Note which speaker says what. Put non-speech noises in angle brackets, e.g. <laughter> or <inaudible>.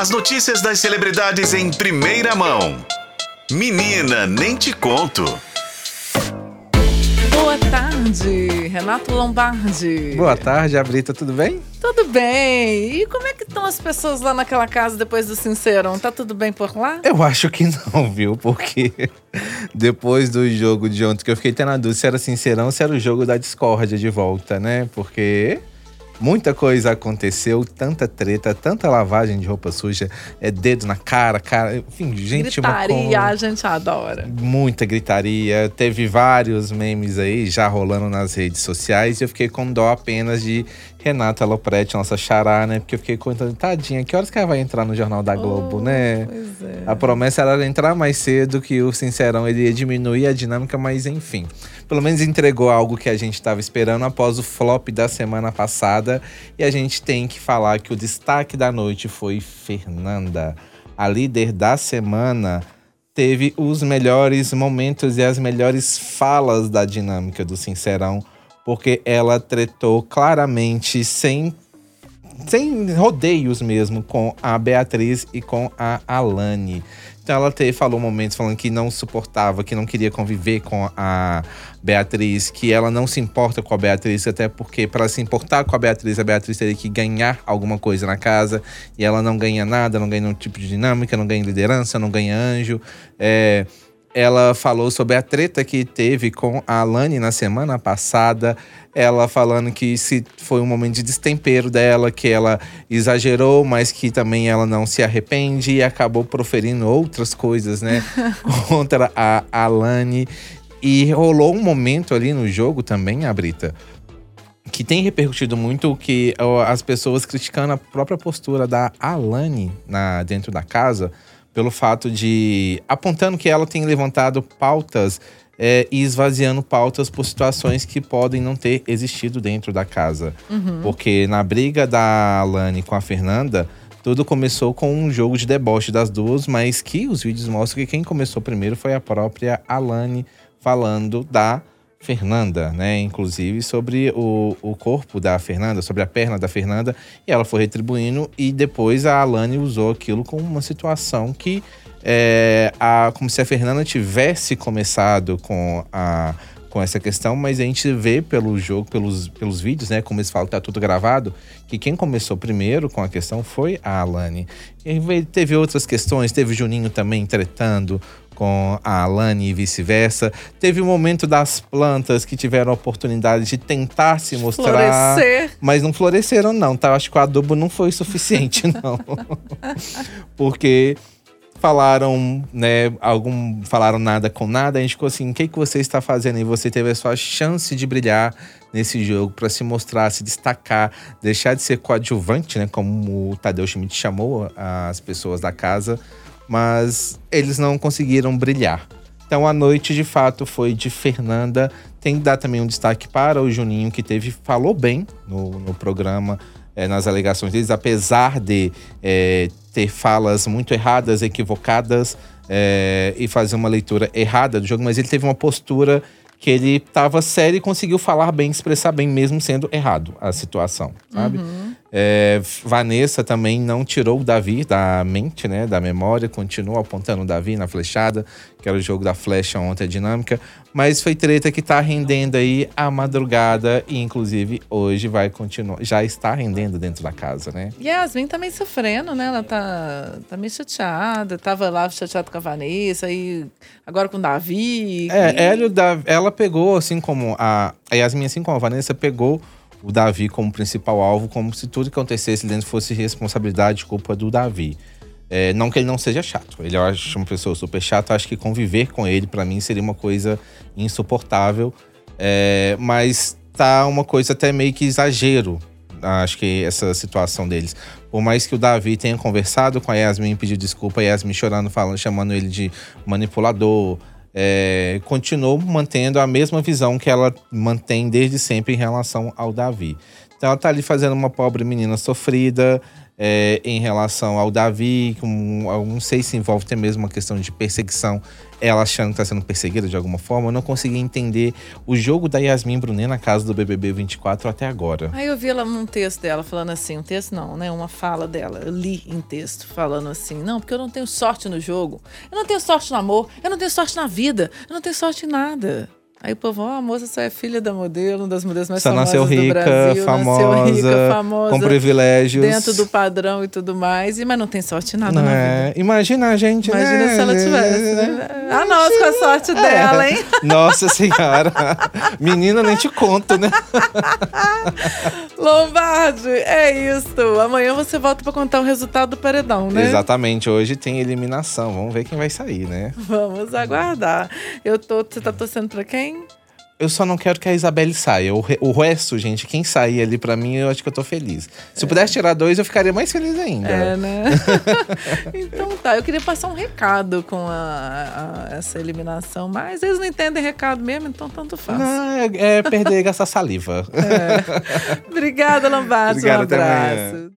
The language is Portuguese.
Speaker 1: As notícias das celebridades em primeira mão. Menina, nem te conto.
Speaker 2: Boa tarde, Renato Lombardi.
Speaker 3: Boa tarde, Abrita, tudo bem?
Speaker 2: Tudo bem. E como é que estão as pessoas lá naquela casa depois do Sincerão? Tá tudo bem por lá?
Speaker 3: Eu acho que não, viu? Porque <laughs> depois do jogo de ontem, que eu fiquei até na dúvida se era Sincerão ou se era o jogo da discórdia de volta, né? Porque Muita coisa aconteceu, tanta treta, tanta lavagem de roupa suja, é dedo na cara, cara, enfim, gente.
Speaker 2: Gritaria, uma... a gente adora.
Speaker 3: Muita gritaria. Teve vários memes aí já rolando nas redes sociais e eu fiquei com dó apenas de Renata Lopretti, nossa xará, né? Porque eu fiquei contando, tadinha, que horas que ela vai entrar no Jornal da Globo,
Speaker 2: oh,
Speaker 3: né?
Speaker 2: Pois é.
Speaker 3: A promessa era entrar mais cedo, que o Sincerão ele ia diminuir a dinâmica, mas enfim. Pelo menos entregou algo que a gente estava esperando após o flop da semana passada. E a gente tem que falar que o destaque da noite foi Fernanda, a líder da semana teve os melhores momentos e as melhores falas da dinâmica do Sincerão porque ela tretou claramente, sem, sem rodeios mesmo, com a Beatriz e com a Alane. Então ela te, falou momentos falando que não suportava, que não queria conviver com a Beatriz, que ela não se importa com a Beatriz, até porque para se importar com a Beatriz, a Beatriz teria que ganhar alguma coisa na casa, e ela não ganha nada, não ganha nenhum tipo de dinâmica, não ganha liderança, não ganha anjo. É, ela falou sobre a treta que teve com a Alane na semana passada. Ela falando que se foi um momento de destempero dela, que ela exagerou, mas que também ela não se arrepende e acabou proferindo outras coisas, né, <laughs> contra a Alane. E rolou um momento ali no jogo também, a Brita, que tem repercutido muito que as pessoas criticando a própria postura da Alane na, dentro da casa pelo fato de. apontando que ela tem levantado pautas é, e esvaziando pautas por situações que podem não ter existido dentro da casa.
Speaker 2: Uhum.
Speaker 3: Porque na briga da Alane com a Fernanda, tudo começou com um jogo de deboche das duas, mas que os vídeos mostram que quem começou primeiro foi a própria Alane falando da Fernanda, né? Inclusive sobre o, o corpo da Fernanda, sobre a perna da Fernanda, e ela foi retribuindo, e depois a Alane usou aquilo como uma situação que é, a, como se a Fernanda tivesse começado com a com essa questão, mas a gente vê pelo jogo, pelos, pelos vídeos, né? Como eles falam que tá tudo gravado, que quem começou primeiro com a questão foi a Alane. E teve outras questões, teve Juninho também tretando com a Alane e vice-versa. Teve o um momento das plantas que tiveram a oportunidade de tentar se mostrar.
Speaker 2: Florescer.
Speaker 3: Mas não floresceram, não, tá? Eu acho que o adubo não foi suficiente, <laughs> não. Porque falaram, né, algum falaram nada com nada, a gente ficou assim, o que que você está fazendo? E você teve a sua chance de brilhar nesse jogo para se mostrar, se destacar, deixar de ser coadjuvante, né, como o Tadeu Schmidt chamou as pessoas da casa mas eles não conseguiram brilhar. Então a noite de fato foi de Fernanda. Tem que dar também um destaque para o Juninho, que teve, falou bem no, no programa, é, nas alegações deles, apesar de é, ter falas muito erradas, equivocadas é, e fazer uma leitura errada do jogo, mas ele teve uma postura que ele estava sério e conseguiu falar bem, expressar bem, mesmo sendo errado a situação, sabe?
Speaker 2: Uhum.
Speaker 3: É, Vanessa também não tirou o Davi da mente, né, da memória, continuou apontando o Davi na flechada, que era o jogo da flecha ontem, a dinâmica. Mas foi treta que tá rendendo aí a madrugada e, inclusive, hoje vai continuar, já está rendendo dentro da casa, né?
Speaker 2: Yasmin também sofrendo, né? Ela tá, tá meio chateada, tava lá chateada com a Vanessa, e agora com o Davi.
Speaker 3: É, ela, ela pegou, assim como a, a Yasmin, assim como a Vanessa, pegou o Davi como principal alvo, como se tudo que acontecesse dentro fosse responsabilidade e culpa do Davi. É, não que ele não seja chato, ele eu acho uma pessoa super chata, acho que conviver com ele para mim seria uma coisa insuportável, é, mas tá uma coisa até meio que exagero, acho que essa situação deles. Por mais que o Davi tenha conversado com a Yasmin, pediu desculpa, a Yasmin chorando, falando, chamando ele de manipulador, é, continuou mantendo a mesma visão que ela mantém desde sempre em relação ao Davi. Então ela tá ali fazendo uma pobre menina sofrida, é, em relação ao Davi, com, não sei se envolve até mesmo uma questão de perseguição, ela achando que está sendo perseguida de alguma forma. Eu não consegui entender o jogo da Yasmin Brunet na casa do BBB 24 até agora.
Speaker 2: Aí eu vi ela num texto dela falando assim, um texto não, né? Uma fala dela. Eu li em texto falando assim: não, porque eu não tenho sorte no jogo, eu não tenho sorte no amor, eu não tenho sorte na vida, eu não tenho sorte em nada. Aí o povo, ó, a moça só é filha da modelo, uma das modelos mais
Speaker 3: Só
Speaker 2: famosas
Speaker 3: nasceu rica,
Speaker 2: do Brasil,
Speaker 3: famosa,
Speaker 2: nasceu rica, famosa,
Speaker 3: com privilégios.
Speaker 2: dentro do padrão e tudo mais, e mas não tem sorte em nada
Speaker 3: Não
Speaker 2: na
Speaker 3: é?
Speaker 2: vida.
Speaker 3: Imagina a gente,
Speaker 2: Imagina
Speaker 3: né?
Speaker 2: se ela tivesse, né? A nós com a sorte dela, hein?
Speaker 3: Nossa senhora. Menina, nem te conto, né? <laughs>
Speaker 2: Lombardi, é isso. Amanhã você volta pra contar o resultado do paredão, né?
Speaker 3: Exatamente. Hoje tem eliminação. Vamos ver quem vai sair, né?
Speaker 2: Vamos aguardar. Eu tô, você tá torcendo pra quem?
Speaker 3: Eu só não quero que a Isabelle saia. O, re- o resto, gente, quem sair ali pra mim, eu acho que eu tô feliz. Se eu pudesse tirar dois, eu ficaria mais feliz ainda.
Speaker 2: É, né? <laughs> então tá, eu queria passar um recado com a, a- essa eliminação, mas eles não entendem recado mesmo, então tanto faz.
Speaker 3: Não, é, é perder e gastar saliva. <laughs>
Speaker 2: Obrigada, Lombardi.
Speaker 3: Obrigado,
Speaker 2: um abraço.